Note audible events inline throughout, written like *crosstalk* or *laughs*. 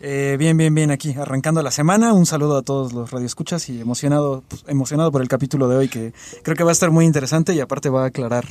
Eh, bien, bien, bien, aquí, arrancando la semana. Un saludo a todos los radioescuchas y emocionado, pues, emocionado por el capítulo de hoy que creo que va a estar muy interesante y aparte va a aclarar.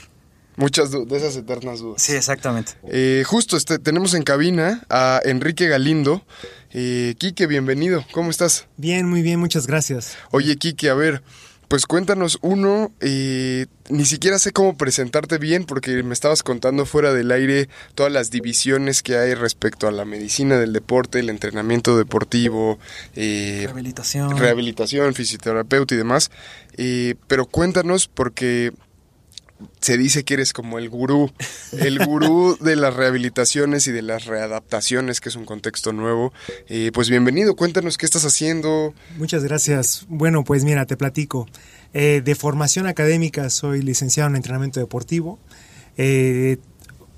Muchas de esas eternas dudas. Sí, exactamente. Eh, justo este, tenemos en cabina a Enrique Galindo. Eh, Quique, bienvenido. ¿Cómo estás? Bien, muy bien, muchas gracias. Oye, Quique, a ver, pues cuéntanos uno. eh, ni siquiera sé cómo presentarte bien porque me estabas contando fuera del aire todas las divisiones que hay respecto a la medicina del deporte, el entrenamiento deportivo, eh, Rehabilitación. rehabilitación, fisioterapeuta y demás. Eh, pero cuéntanos porque se dice que eres como el gurú, el gurú *laughs* de las rehabilitaciones y de las readaptaciones, que es un contexto nuevo. Eh, pues bienvenido, cuéntanos qué estás haciendo. Muchas gracias. Bueno, pues mira, te platico. Eh, de formación académica soy licenciado en entrenamiento deportivo. Eh,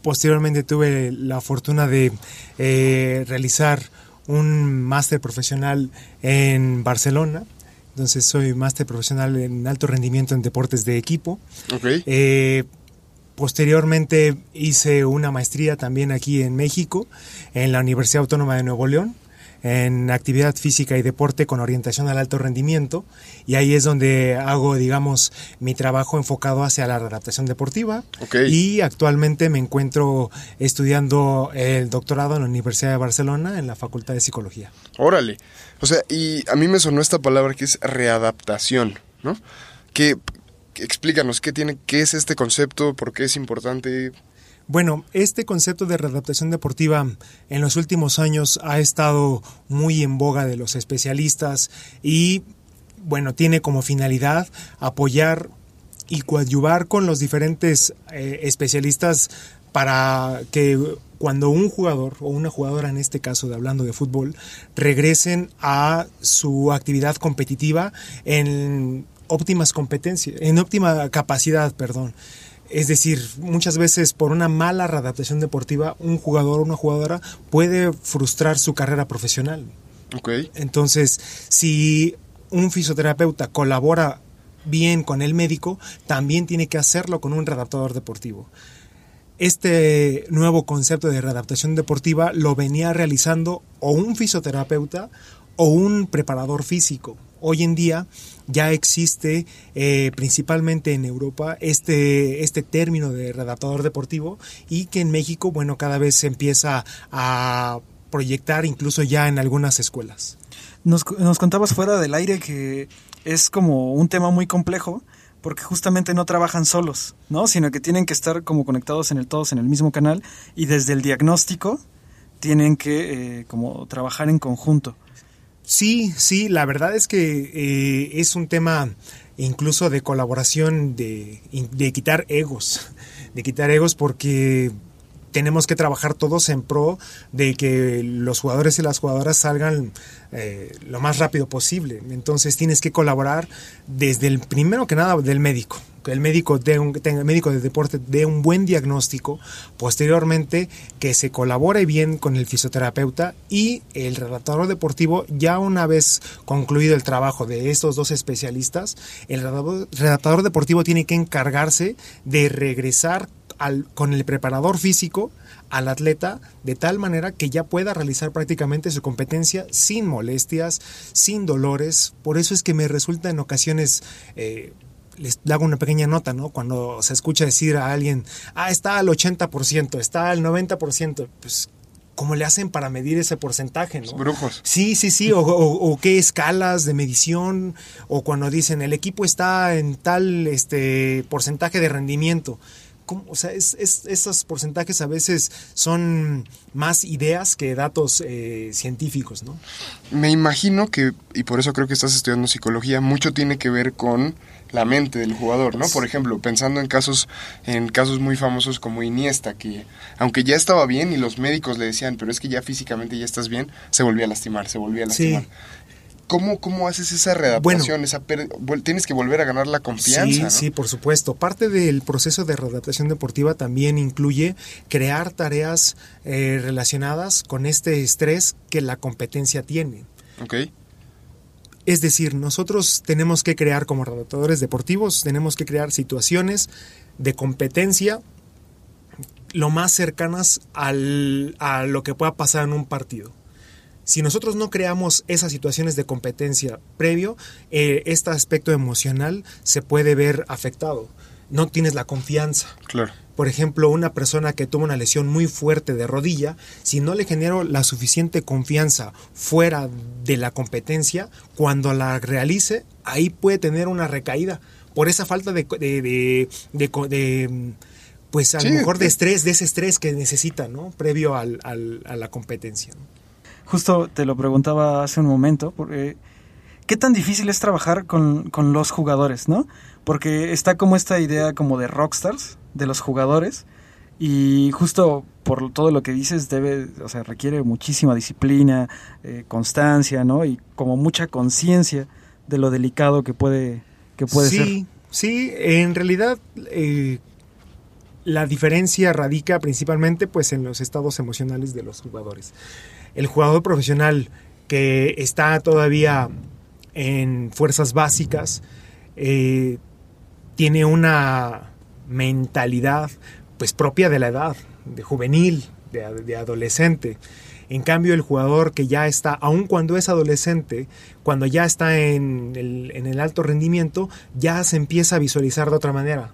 posteriormente tuve la fortuna de eh, realizar un máster profesional en Barcelona. Entonces soy máster profesional en alto rendimiento en deportes de equipo. Ok. Eh, posteriormente hice una maestría también aquí en México, en la Universidad Autónoma de Nuevo León, en actividad física y deporte con orientación al alto rendimiento. Y ahí es donde hago, digamos, mi trabajo enfocado hacia la adaptación deportiva. Ok. Y actualmente me encuentro estudiando el doctorado en la Universidad de Barcelona en la Facultad de Psicología. Órale. O sea, y a mí me sonó esta palabra que es readaptación, ¿no? Que, explícanos qué tiene, qué es este concepto, por qué es importante. Bueno, este concepto de readaptación deportiva en los últimos años ha estado muy en boga de los especialistas y, bueno, tiene como finalidad apoyar y coadyuvar con los diferentes eh, especialistas para que cuando un jugador o una jugadora en este caso de hablando de fútbol regresen a su actividad competitiva en óptimas competencias, en óptima capacidad, perdón. Es decir, muchas veces por una mala readaptación deportiva, un jugador o una jugadora puede frustrar su carrera profesional. Ok. Entonces, si un fisioterapeuta colabora bien con el médico, también tiene que hacerlo con un readaptador deportivo. Este nuevo concepto de readaptación deportiva lo venía realizando o un fisioterapeuta o un preparador físico. Hoy en día ya existe eh, principalmente en Europa este, este término de readaptador deportivo y que en México, bueno, cada vez se empieza a proyectar incluso ya en algunas escuelas. Nos, nos contabas fuera del aire que es como un tema muy complejo porque justamente no trabajan solos, ¿no? Sino que tienen que estar como conectados en el todos en el mismo canal y desde el diagnóstico tienen que eh, como trabajar en conjunto. Sí, sí, la verdad es que eh, es un tema incluso de colaboración, de, de quitar egos, de quitar egos porque tenemos que trabajar todos en pro de que los jugadores y las jugadoras salgan eh, lo más rápido posible. Entonces tienes que colaborar desde el primero que nada del médico. Que el médico dé un, el médico de deporte dé un buen diagnóstico, posteriormente que se colabore bien con el fisioterapeuta y el redactador deportivo, ya una vez concluido el trabajo de estos dos especialistas, el redactador- redactador deportivo tiene que encargarse de regresar al- con el preparador físico al atleta de tal manera que ya pueda realizar prácticamente su competencia sin molestias, sin dolores. Por eso es que me resulta en ocasiones... eh, les hago una pequeña nota, ¿no? Cuando se escucha decir a alguien, ah, está al 80%, está al 90%, pues, ¿cómo le hacen para medir ese porcentaje, no? Brujos. Sí, sí, sí, o, o- o qué escalas de medición, o cuando dicen el equipo está en tal este porcentaje de rendimiento. ¿Cómo? o sea, es, es- esos porcentajes a veces son más ideas que datos eh, científicos, ¿no? Me imagino que, y por eso creo que estás estudiando psicología, mucho tiene que ver con la mente del jugador, ¿no? Por ejemplo, pensando en casos, en casos muy famosos como Iniesta, que aunque ya estaba bien y los médicos le decían, pero es que ya físicamente ya estás bien, se volvía a lastimar, se volvía a Sí. ¿Cómo, ¿Cómo haces esa readaptación? esa per- tienes que volver a ganar la confianza. Sí, ¿no? sí, por supuesto. Parte del proceso de readaptación deportiva también incluye crear tareas eh, relacionadas con este estrés que la competencia tiene. Ok. Es decir, nosotros tenemos que crear como redactadores deportivos, tenemos que crear situaciones de competencia lo más cercanas al- a lo que pueda pasar en un partido. Si nosotros no creamos esas situaciones de competencia previo, eh, este aspecto emocional se puede ver afectado. No tienes la confianza. Claro. Por ejemplo, una persona que tuvo una lesión muy fuerte de rodilla, si no le genero la suficiente confianza fuera de la competencia, cuando la realice, ahí puede tener una recaída por esa falta de, de, de- pues a Sí, lo mejor de de- estrés, de ese estrés que necesita, ¿no? Previo al- al- a la competencia. ¿no? Justo te lo preguntaba hace un momento, porque ¿qué tan difícil es trabajar con, con los jugadores, no? Porque está como esta idea como de rockstars, de los jugadores, y justo por todo lo que dices, debe, o sea, requiere muchísima disciplina, eh, constancia, ¿no? Y como mucha conciencia de lo delicado que puede, que puede ser. sí, sí, en realidad eh, la diferencia radica principalmente pues en los estados emocionales de los jugadores. El jugador profesional que está todavía en fuerzas básicas eh, tiene una mentalidad pues propia de la edad, de juvenil, de, adolescente. En cambio, el jugador que ya está, aun cuando es adolescente, cuando ya está en el, alto rendimiento, ya se empieza a visualizar de otra manera.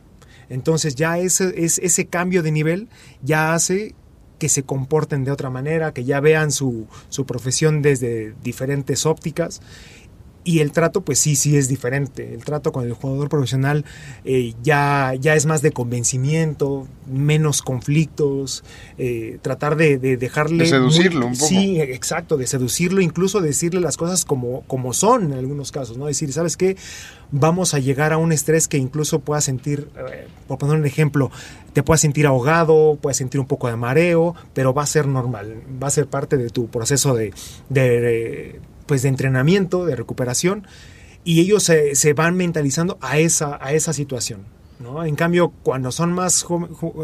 Entonces ya ese, es, ese cambio de nivel ya hace que se comporten de otra manera, que ya vean su, su profesión desde diferentes ópticas. Y el trato, pues sí, sí es diferente. El trato con el jugador profesional eh, ya, ya es más de convencimiento, menos conflictos, eh, tratar de, de dejarle... De seducirlo un poco. Sí, exacto, de seducirlo, incluso decirle las cosas como, como son en algunos casos, ¿no? Decir, ¿sabes qué? Vamos a llegar a un estrés que incluso pueda sentir, eh, por poner un ejemplo, te puedas sentir ahogado, puedes sentir un poco de mareo, pero va a ser normal, va a ser parte de tu proceso de, de pues de entrenamiento, de recuperación, y ellos se, se van mentalizando a esa, a esa situación. ¿no? En cambio, cuando son más,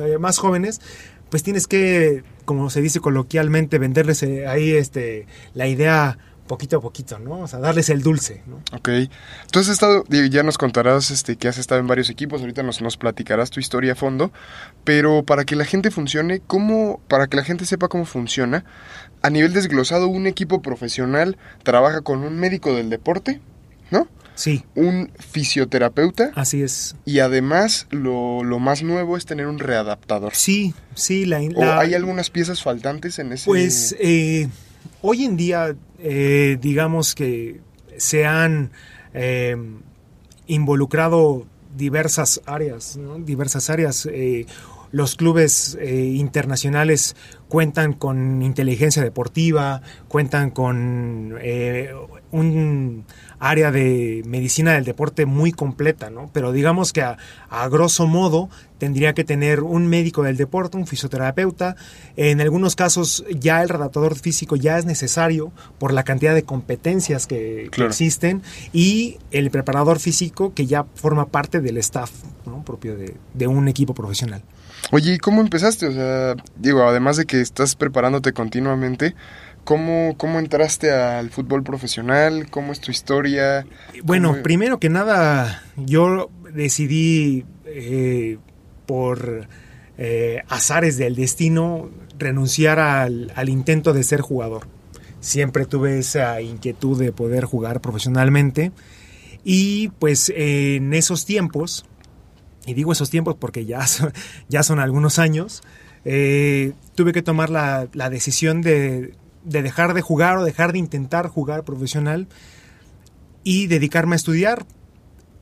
eh, más jóvenes, pues tienes que, como se dice coloquialmente, venderles eh, ahí este, la idea poquito a poquito, ¿no? O sea, darles el dulce, ¿no? Ok. Tú has estado, ya nos contarás este, que has estado en varios equipos, ahorita nos, nos platicarás tu historia a fondo, pero para que la gente funcione, ¿cómo, para que la gente sepa cómo funciona, a nivel desglosado, un equipo profesional trabaja con un médico del deporte, ¿no? Sí. Un fisioterapeuta. Así es. Y además, lo, lo más nuevo es tener un readaptador. Sí, sí. La, la, ¿O hay algunas piezas faltantes en ese? Pues eh, hoy en día, eh, digamos que se han eh, involucrado diversas áreas, diversas áreas. Eh, los clubes eh, internacionales cuentan con inteligencia deportiva, cuentan con eh, un área de medicina del deporte muy completa, ¿no? Pero digamos que a, a, grosso modo tendría que tener un médico del deporte, un fisioterapeuta. En algunos casos ya el redactador físico ya es necesario por la cantidad de competencias que, claro. que existen y el preparador físico que ya forma parte del staff ¿no? propio de, de un equipo profesional. Oye, ¿y cómo empezaste? O sea, digo, además de que estás preparándote continuamente, ¿cómo, cómo entraste al fútbol profesional? ¿Cómo es tu historia? Bueno, ¿Cómo... primero que nada, yo decidí eh, por eh, azares del destino renunciar al, al intento de ser jugador. Siempre tuve esa inquietud de poder jugar profesionalmente y pues en esos tiempos, y digo esos tiempos porque ya son, ya son algunos años, eh, tuve que tomar la, la decisión de, de, dejar de jugar o dejar de intentar jugar profesional y dedicarme a estudiar.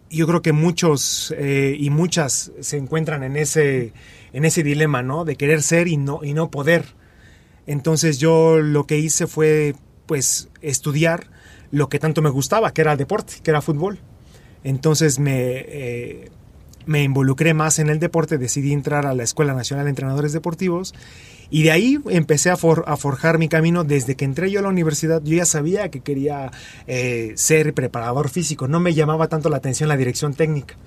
yo creo que muchos eh, y muchas se encuentran en ese, en ese dilema, ¿no? De querer ser y no, y no poder. Entonces yo lo que hice fue, pues, estudiar lo que tanto me gustaba, que era el deporte, que era fútbol. Entonces me, eh, me involucré más en el deporte, decidí entrar a la Escuela Nacional de Entrenadores Deportivos y de ahí empecé a, forjar mi camino. Desde que entré yo a la universidad, yo ya sabía que quería eh, ser preparador físico. No me llamaba tanto la atención la dirección técnica.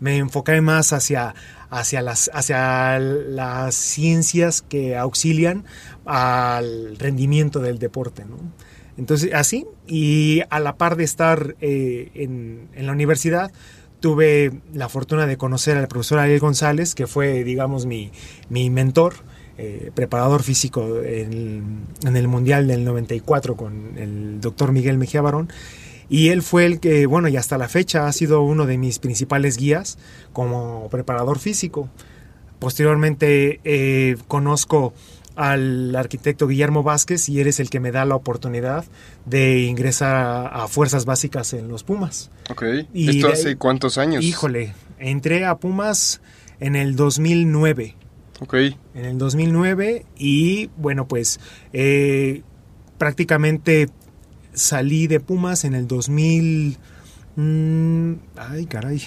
Me enfoqué más hacia, las, ciencias que auxilian al rendimiento del deporte. Entonces, así, y a la par de estar eh, en la universidad, tuve la fortuna de conocer al profesor Ariel González, que fue, digamos, mi, mi mentor eh, preparador físico en, el Mundial del 94 con el doctor Miguel Mejía Barón. Y él fue el que, bueno, y hasta la fecha ha sido uno de mis principales guías como preparador físico. Posteriormente eh, conozco al arquitecto Guillermo Vázquez y eres el que me da la oportunidad de ingresar a, Fuerzas Básicas en los Pumas. Ok. Y ¿Esto hace cuántos años? Híjole, entré a Pumas en el 2009. Ok. En el 2009 y bueno, pues eh, prácticamente salí de Pumas en el 2000... Mm, ay, caray.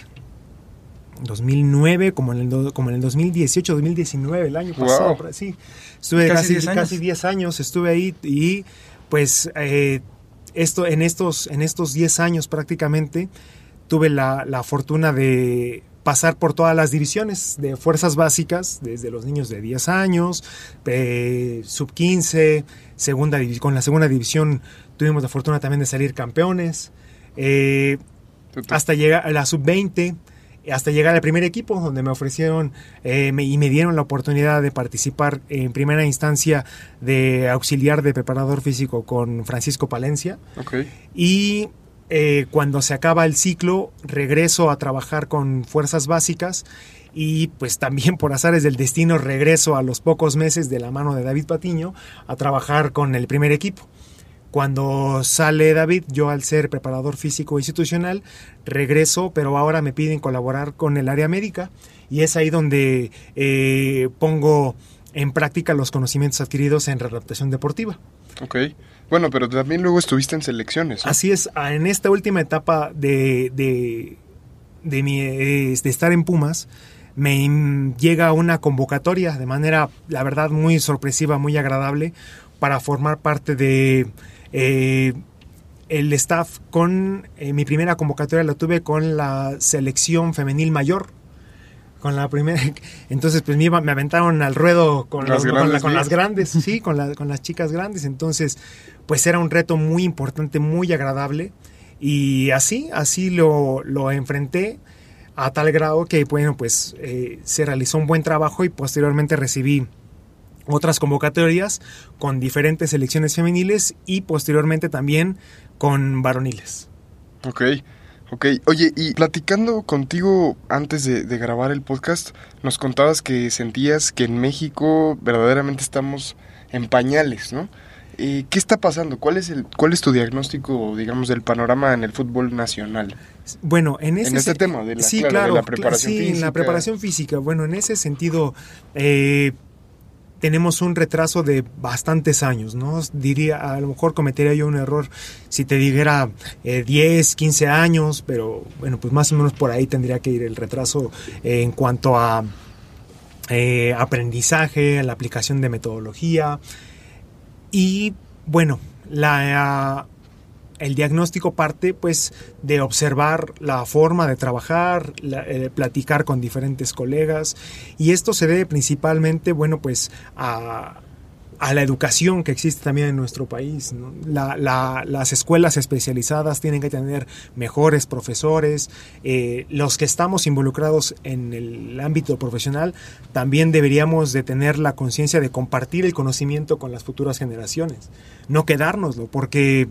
2009, como en el, como en el 2018, 2019, el año pasado. Sí, estuve casi, casi 10 años. estuve ahí y pues eh, esto, en, estos, en estos 10 años prácticamente tuve la, la fortuna de pasar por todas las divisiones de fuerzas básicas, desde los niños de 10 años, eh, sub 15, segunda, con la segunda división tuvimos la fortuna también de salir campeones, eh, hasta llegar a la sub 20, hasta llegar al primer equipo, donde me ofrecieron eh, y me dieron la oportunidad de participar en primera instancia de auxiliar de preparador físico con Francisco Palencia. Y eh, cuando se acaba el ciclo, regreso a trabajar con fuerzas básicas y pues también por azares del destino regreso a los pocos meses de la mano de David Patiño a trabajar con el primer equipo. Cuando sale David, yo al ser preparador físico institucional, regreso, pero ahora me piden colaborar con el área médica y es ahí donde eh, pongo en práctica los conocimientos adquiridos en readaptación deportiva. Ok. Bueno, pero también luego estuviste en selecciones. Así es, en esta última etapa de, de, de, mi, de estar en Pumas, me llega una convocatoria de manera, la verdad, muy sorpresiva, muy agradable, para formar parte de eh, el staff con eh, mi primera convocatoria la tuve con la selección femenil mayor con la primera. *laughs* Entonces, pues me, me aventaron al ruedo con, las, grandes, con, las grandes, *laughs* sí, con, la, con las chicas grandes. Entonces, pues era un reto muy importante, muy agradable. Y así, así lo, lo enfrenté a tal grado que, bueno, pues eh, se realizó un buen trabajo y posteriormente recibí otras convocatorias con diferentes selecciones femeniles y posteriormente también con varoniles. Ok. Ok, oye, y platicando contigo antes de, grabar el podcast, nos contabas que sentías que en México verdaderamente estamos en pañales, ¿no? ¿Qué está pasando? ¿Cuál es, el, ¿Cuál es tu diagnóstico, digamos, del panorama en el fútbol nacional? Bueno, en, ese en este tema de la, sí, claro, la preparación sí, en la preparación física. Bueno, en ese sentido, eh, tenemos un retraso de bastantes años, ¿no? Diría, a lo mejor cometería yo un error si te dijera 10, eh, 15 años, pero bueno, pues más o menos por ahí tendría que ir el retraso eh, en cuanto a eh, aprendizaje, a la aplicación de metodología y bueno, la el diagnóstico parte pues de observar la forma de trabajar, eh, platicar con diferentes colegas y esto se debe principalmente, bueno, pues a, la educación que existe también en nuestro país. las escuelas especializadas tienen que tener mejores profesores. Eh, los que estamos involucrados en el ámbito profesional también deberíamos de tener la conciencia de compartir el conocimiento con las futuras generaciones, no quedárnoslo, porque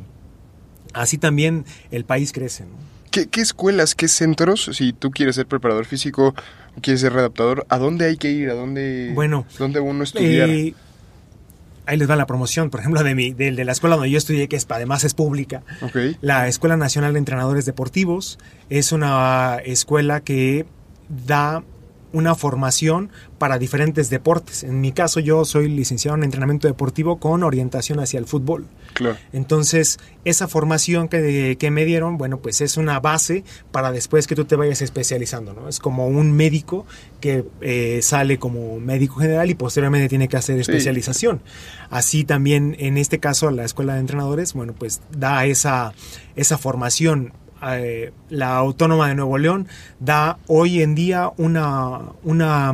así también el país crece. ¿Qué, escuelas, qué centros, si tú quieres ser preparador físico, quieres ser redactador, a dónde hay que ir, a dónde, bueno, dónde uno estudiar? Eh, ahí les va la promoción, por ejemplo, de, mi, de, de la escuela donde yo estudié, que es, además es pública. La Escuela Nacional de Entrenadores Deportivos es una escuela que da una formación para diferentes deportes. En mi caso yo soy licenciado en entrenamiento deportivo con orientación hacia el fútbol. Claro. Entonces, esa formación que, que, me dieron, bueno, pues es una base para después que tú te vayas especializando, ¿no? Es como un médico que eh, sale como médico general y posteriormente tiene que hacer especialización. Sí. Así también, en este caso, la Escuela de Entrenadores, bueno, pues da esa, esa formación eh, la Autónoma de Nuevo León da hoy en día una, una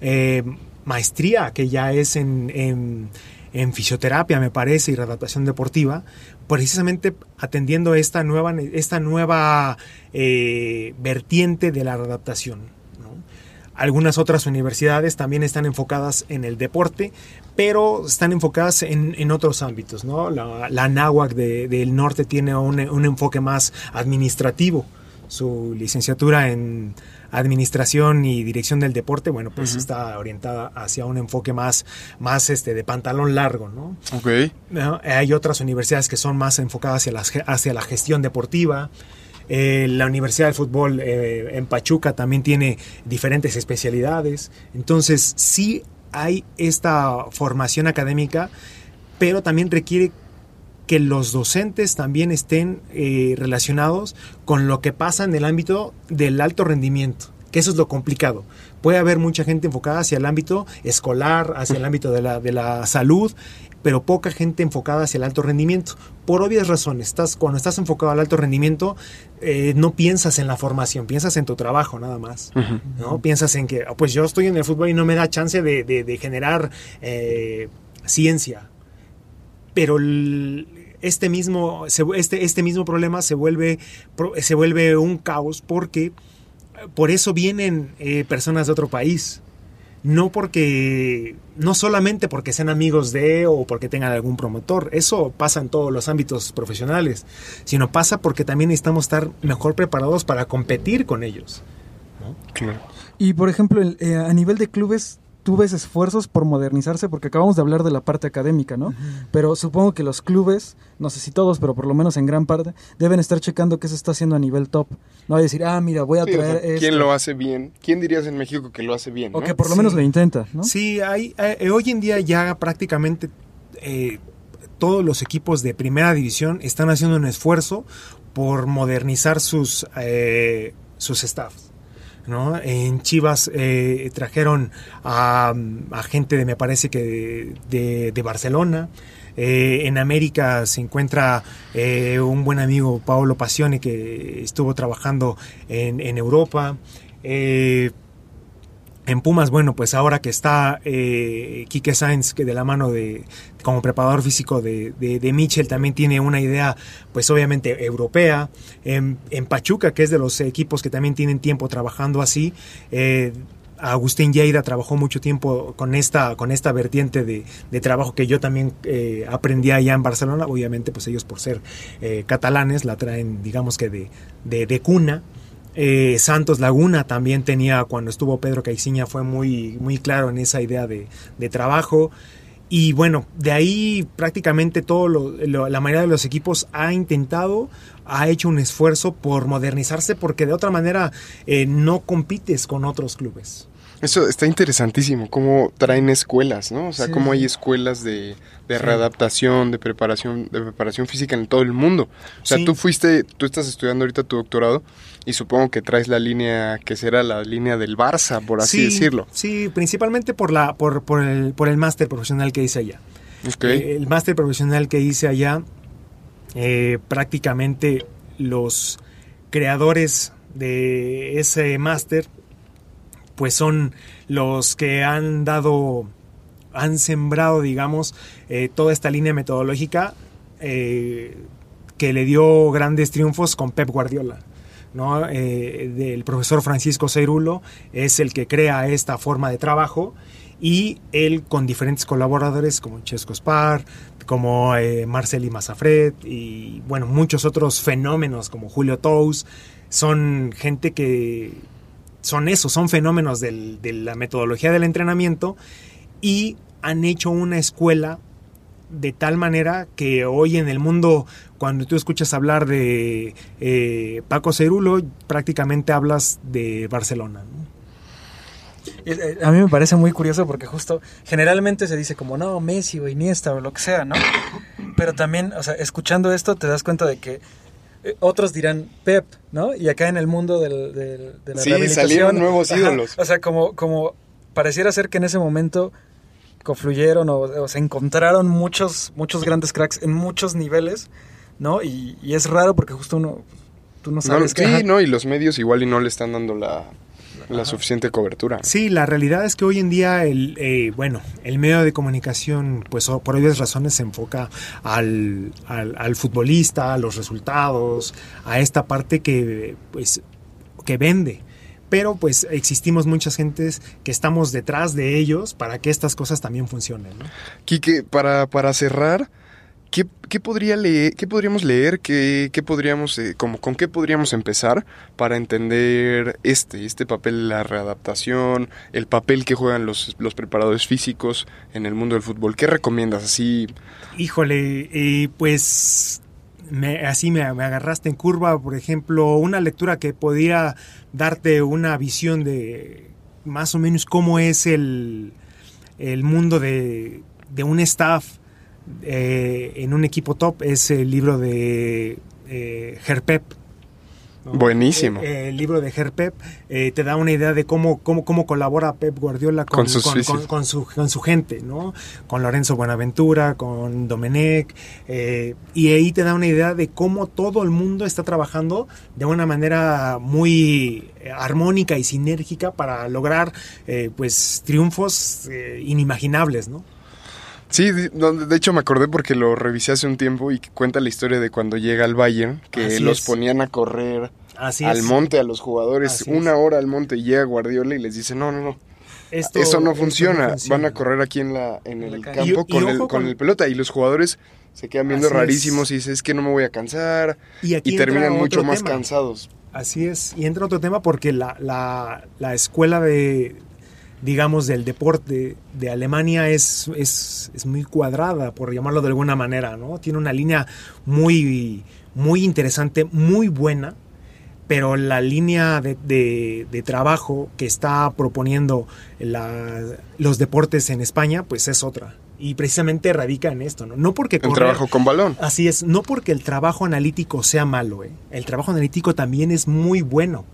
eh, maestría que ya es en, en, en, fisioterapia, me parece, y readaptación deportiva, precisamente atendiendo esta nueva, esta nueva eh, vertiente de la readaptación. Algunas otras universidades también están enfocadas en el deporte, pero están enfocadas en, en otros ámbitos. ¿no? La, la NAWAC de, del norte tiene un, un, enfoque más administrativo. Su licenciatura en administración y dirección del deporte, bueno, pues uh -huh. está orientada hacia un enfoque más, más este, de pantalón largo, ¿no? Ok. Hay otras universidades que son más enfocadas hacia la, hacia la gestión deportiva. Eh, la Universidad del Fútbol eh, en Pachuca también tiene diferentes especialidades. Entonces, sí hay esta formación académica, pero también requiere que los docentes también estén eh, relacionados con lo que pasa en el ámbito del alto rendimiento, que eso es lo complicado. Puede haber mucha gente enfocada hacia el ámbito escolar, hacia el ámbito de la, de la salud, pero poca gente enfocada hacia el alto rendimiento. Por obvias razones, estás, cuando estás enfocado al alto rendimiento, eh, no piensas en la formación, piensas en tu trabajo nada más. Uh -huh. ¿no? Piensas en que, pues yo estoy en el fútbol y no me da chance de, de, de generar eh, ciencia. Pero el, este, mismo, este, este mismo problema se vuelve, se vuelve un caos porque por eso vienen eh, personas de otro país no porque no solamente porque sean amigos de o porque tengan algún promotor, eso pasa en todos los ámbitos profesionales, sino pasa porque también necesitamos estar mejor preparados para competir con ellos. ¿no? Claro. Y por ejemplo, eh, a nivel de clubes, tú ves esfuerzos por modernizarse, porque acabamos de hablar de la parte académica, ¿no? Uh -huh. Pero supongo que los clubes, no sé si todos, pero por lo menos en gran parte, deben estar checando qué se está haciendo a nivel top. No hay decir, ah, mira, voy a sí, traer o sea, ¿Quién lo hace bien? ¿Quién dirías en México que lo hace bien? O ¿no? que por lo sí. menos lo intenta, ¿no? Sí, hay, eh, hoy en día ya prácticamente eh, todos los equipos de primera división están haciendo un esfuerzo por modernizar sus, eh, sus staffs. En Chivas eh, trajeron a, gente de, me parece que de, Barcelona. Eh, en América se encuentra eh, un buen amigo, Paolo Pasione, que estuvo trabajando en Europa. En Pumas, bueno, pues ahora que está eh, Quique Sainz, que de la mano de como preparador físico de, de, de, Mitchell, también tiene una idea, pues obviamente europea. En, en, Pachuca, que es de los equipos que también tienen tiempo trabajando así, eh, Agustín Lleida trabajó mucho tiempo con esta, con esta vertiente de, de trabajo que yo también eh, aprendí allá en Barcelona. Obviamente, pues ellos por ser eh, catalanes la traen, digamos que de, de, de cuna. Eh, Santos Laguna también tenía, cuando estuvo Pedro Caixinha, fue muy, muy claro en esa idea de, de trabajo. Y bueno, de ahí prácticamente todo lo, la mayoría de los equipos ha intentado, ha hecho un esfuerzo por modernizarse porque de otra manera eh, no compites con otros clubes. Eso está interesantísimo, cómo traen escuelas, ¿no? O sea, sí. cómo hay escuelas de, de sí. readaptación, de preparación, de preparación física en todo el mundo. O sea, sí. tú fuiste, tú estás estudiando ahorita tu doctorado y supongo que traes la línea que será la línea del Barça, por así decirlo. Sí, principalmente por la, por, por el, por el máster profesional que hice allá. Okay. Eh, el máster profesional que hice allá, eh, prácticamente los creadores de ese máster pues son los que han dado, han sembrado, digamos, eh, toda esta línea metodológica eh, que le dio grandes triunfos con Pep Guardiola. ¿no? Eh, profesor Francisco Ceirulo es el que crea esta forma de trabajo y él con diferentes colaboradores como Chesco Spar, como Marceli Mazafred y bueno, muchos otros fenómenos como Julio Tous, son gente que son eso, son fenómenos de la metodología del entrenamiento y han hecho una escuela de tal manera que hoy en el mundo, cuando tú escuchas hablar de eh, Paco Cerulo, prácticamente hablas de Barcelona. ¿no? Eh, A mí me parece muy curioso porque justo generalmente se dice como no, Messi o Iniesta o lo que sea, ¿no? Pero también, o sea, escuchando esto te das cuenta de que eh, otros dirán Pep, ¿no? Y acá en el mundo del, del- de la Sí, rehabilitación, salieron nuevos ajá, ídolos. o sea, como, como pareciera ser que en ese momento confluyeron o, o se encontraron muchos, muchos grandes cracks en muchos niveles, ¿no? Y, y es raro porque justo uno, tú no No, sabes que... sí, ajá, no, y los medios igual y no le están dando la, la suficiente cobertura. Sí, la realidad es que hoy en día el eh, bueno el medio de comunicación pues por obvias razones se enfoca al, al, al futbolista, a los resultados, a esta parte que pues que vende. Pero pues existimos muchas gentes que estamos detrás de ellos para que estas cosas también funcionen. ¿no? Quique, para, para cerrar, ¿qué, qué podría leer, qué podríamos leer? ¿Qué, qué podríamos, eh, como, ¿Con qué podríamos empezar para entender este, este papel, la readaptación, el papel que juegan los, los preparadores físicos en el mundo del fútbol? ¿Qué recomiendas? Así, Híjole, eh, pues me- así me, me agarraste en curva, por ejemplo, una lectura que podía darte una visión de más o menos cómo es el, el mundo de, de un staff eh, en un equipo top es el libro de eh, Herpep. ¿no? Buenísimo. Eh, el libro de Herpep eh, te da una idea de cómo, cómo, cómo colabora Pep Guardiola con, Con sus con- físicos. con- con su, con su gente, ¿no? Con Lorenzo Buenaventura, con Domenech, eh, y ahí te da una idea de cómo todo el mundo está trabajando de una manera muy eh, armónica y sinérgica para lograr, eh, pues, triunfos eh, inimaginables, ¿no? Sí, de, hecho me acordé porque lo revisé hace un tiempo y cuenta la historia de cuando llega al Bayern, que Así los es. ponían a correr Así al es. monte a los jugadores, Así una es. hora al monte y llega Guardiola y les dice, no, no, no, Esto- eso no funciona, funciona. van a correr aquí en, la, en la el campo Y- con, el, con con- el pelota y los jugadores se quedan viendo Así rarísimos y dicen, es que no me voy a cansar Y aquí y terminan mucho más tema. cansados. Así es, y entra otro tema porque la, la, la escuela de, digamos, del deporte de Alemania es, es, es muy cuadrada, por llamarlo de alguna manera, ¿no? Tiene una línea muy, muy interesante, muy buena, pero la línea de, de- de trabajo que está proponiendo la- los deportes en España, pues es otra. Y precisamente radica en esto, ¿no? No porque El correr- trabajo con balón. Así es, no porque el trabajo analítico sea malo, ¿eh? el trabajo analítico también es muy bueno,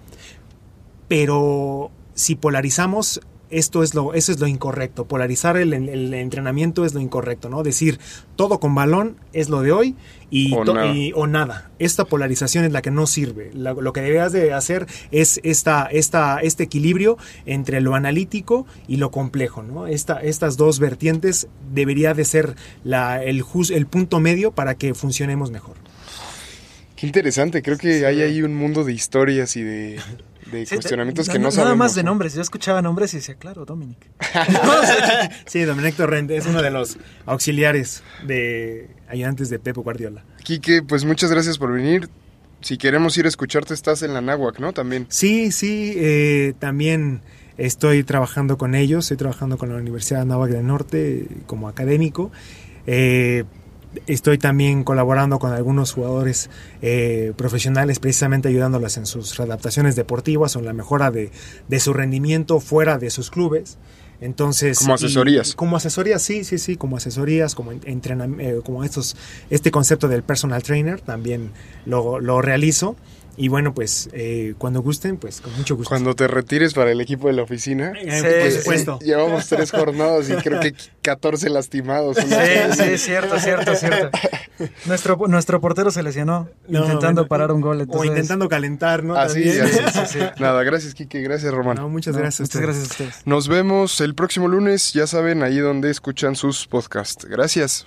pero si polarizamos, esto es lo, eso es lo incorrecto, polarizar el, el entrenamiento es lo incorrecto, ¿no? Decir todo con balón es lo de hoy y O nada. y- o nada. Esta polarización es la que no sirve. La- lo que deberías de hacer es esta, esta, este equilibrio entre lo analítico y lo complejo, ¿no? Esta, estas dos vertientes debería de ser la, el, el punto medio para que funcionemos mejor. Qué interesante, creo que hay ahí un mundo de historias y de, de Sí, cuestionamientos na- que no na- sabemos. Nada más de ¿no? nombres. Yo escuchaba nombres y decía, claro, Dominic. *laughs* Sí, Domenech Torrent es uno de los auxiliares de ayudantes de Pepe Guardiola. Quique, pues muchas gracias por venir. Si queremos ir a escucharte, estás en la Náhuac, ¿no? También. Sí, sí, eh, también estoy trabajando con ellos, estoy trabajando con la Universidad de Anáhuac del Norte como académico. Eh, estoy también colaborando con algunos jugadores eh, profesionales, precisamente ayudándolas en sus readaptaciones deportivas o en la mejora de, de su rendimiento fuera de sus clubes. Entonces, Como y- asesorías. como asesorías, sí, sí, sí, como asesorías, como entrenamiento, como estos, este concepto del personal trainer también lo, lo realizo. Y bueno, pues eh, cuando gusten, pues con mucho gusto. Cuando te retires para el equipo de la oficina. Eh, Sí, por sí, supuesto. Llevamos tres jornadas y *laughs* creo que 14 lastimados. Sí, sí, cierto, cierto, cierto. Nuestro, nuestro portero se lesionó No, intentando bueno, parar un gol. O intentando calentar, ¿no? Así, así. Sí, sí. Nada, gracias, Quique. Gracias, Román. No, muchas No, gracias. Muchas gracias a ustedes. Nos vemos el próximo lunes, ya saben, ahí donde escuchan sus podcasts. Gracias.